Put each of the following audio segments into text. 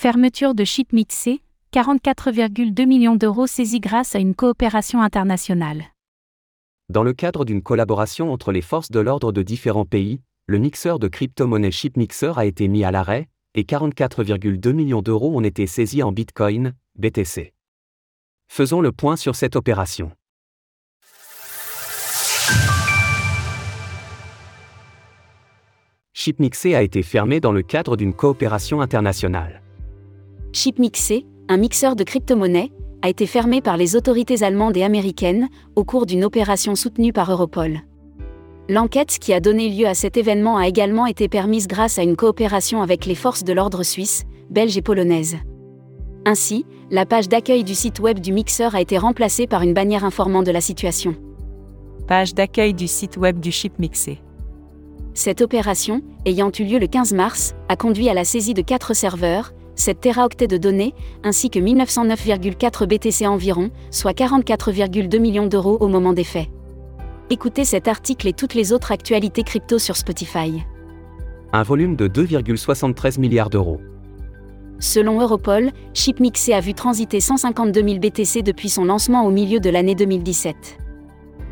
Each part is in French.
Fermeture de ShipMixé, 44,2 millions d'euros saisis grâce à une coopération internationale. Dans le cadre d'une collaboration entre les forces de l'ordre de différents pays, le mixeur de crypto-monnaie ShipMixer a été mis à l'arrêt, et 44,2 millions d'euros ont été saisis en Bitcoin, BTC. Faisons le point sur cette opération. Chipmixé a été fermé dans le cadre d'une coopération internationale. Chipmixé, un mixeur de crypto-monnaies, a été fermé par les autorités allemandes et américaines au cours d'une opération soutenue par Europol. L'enquête qui a donné lieu à cet événement a également été permise grâce à une coopération avec les forces de l'ordre suisse, belges et polonaises. Ainsi, la page d'accueil du site web du mixeur a été remplacée par une bannière informant de la situation. Page d'accueil du site web du chip mixé. Cette opération, ayant eu lieu le 15 mars, a conduit à la saisie de 4 serveurs, 7 teraoctets de données, ainsi que 1909,4 BTC environ, soit 44,2 millions d'euros au moment des faits. Écoutez cet article et toutes les autres actualités crypto sur Spotify. Un volume de 2,73 milliards d'euros. Selon Europol, Chipmixé a vu transiter 152 000 BTC depuis son lancement au milieu de l'année 2017.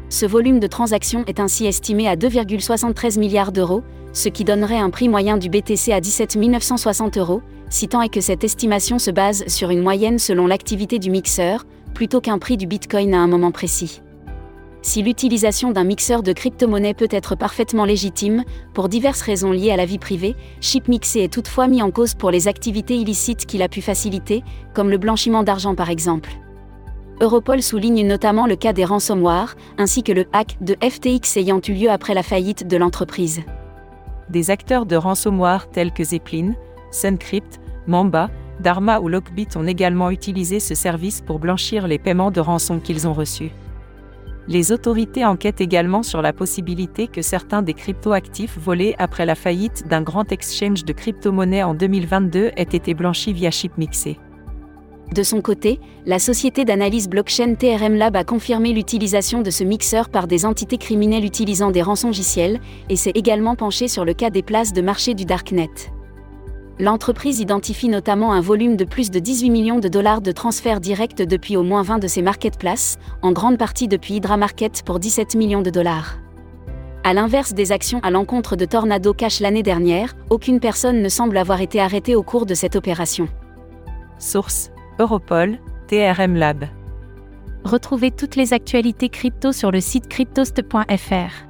Ce volume de transactions est ainsi estimé à 2,73 milliards d'euros, ce qui donnerait un prix moyen du BTC à 17 960 euros, si tant est que cette estimation se base sur une moyenne selon l'activité du mixeur, plutôt qu'un prix du Bitcoin à un moment précis. Si l'utilisation d'un mixeur de crypto-monnaie peut être parfaitement légitime, pour diverses raisons liées à la vie privée, Chipmixé est toutefois mis en cause pour les activités illicites qu'il a pu faciliter, comme le blanchiment d'argent par exemple. Europol souligne notamment le cas des ransomware, ainsi que le hack de FTX ayant eu lieu après la faillite de l'entreprise. Des acteurs de ransomware tels que Zeppelin, Suncrypt, Mamba, Dharma ou Lockbit ont également utilisé ce service pour blanchir les paiements de rançon qu'ils ont reçus. Les autorités enquêtent également sur la possibilité que certains des cryptoactifs volés après la faillite d'un grand exchange de crypto-monnaies en 2022 aient été blanchis via Chipmixé. De son côté, la société d'analyse blockchain TRM Lab a confirmé l'utilisation de ce mixeur par des entités criminelles utilisant des rançongiciels, et s'est également penché sur le cas des places de marché du Darknet. L'entreprise identifie notamment un volume de plus de 18 millions de dollars de transferts directs depuis au moins 20 de ses marketplaces, en grande partie depuis Hydra Market pour 17 millions de dollars. À l'inverse des actions à l'encontre de Tornado Cash l'année dernière, aucune personne ne semble avoir été arrêtée au cours de cette opération. Source Europol, TRM Lab. Retrouvez toutes les actualités crypto sur le site cryptost.fr.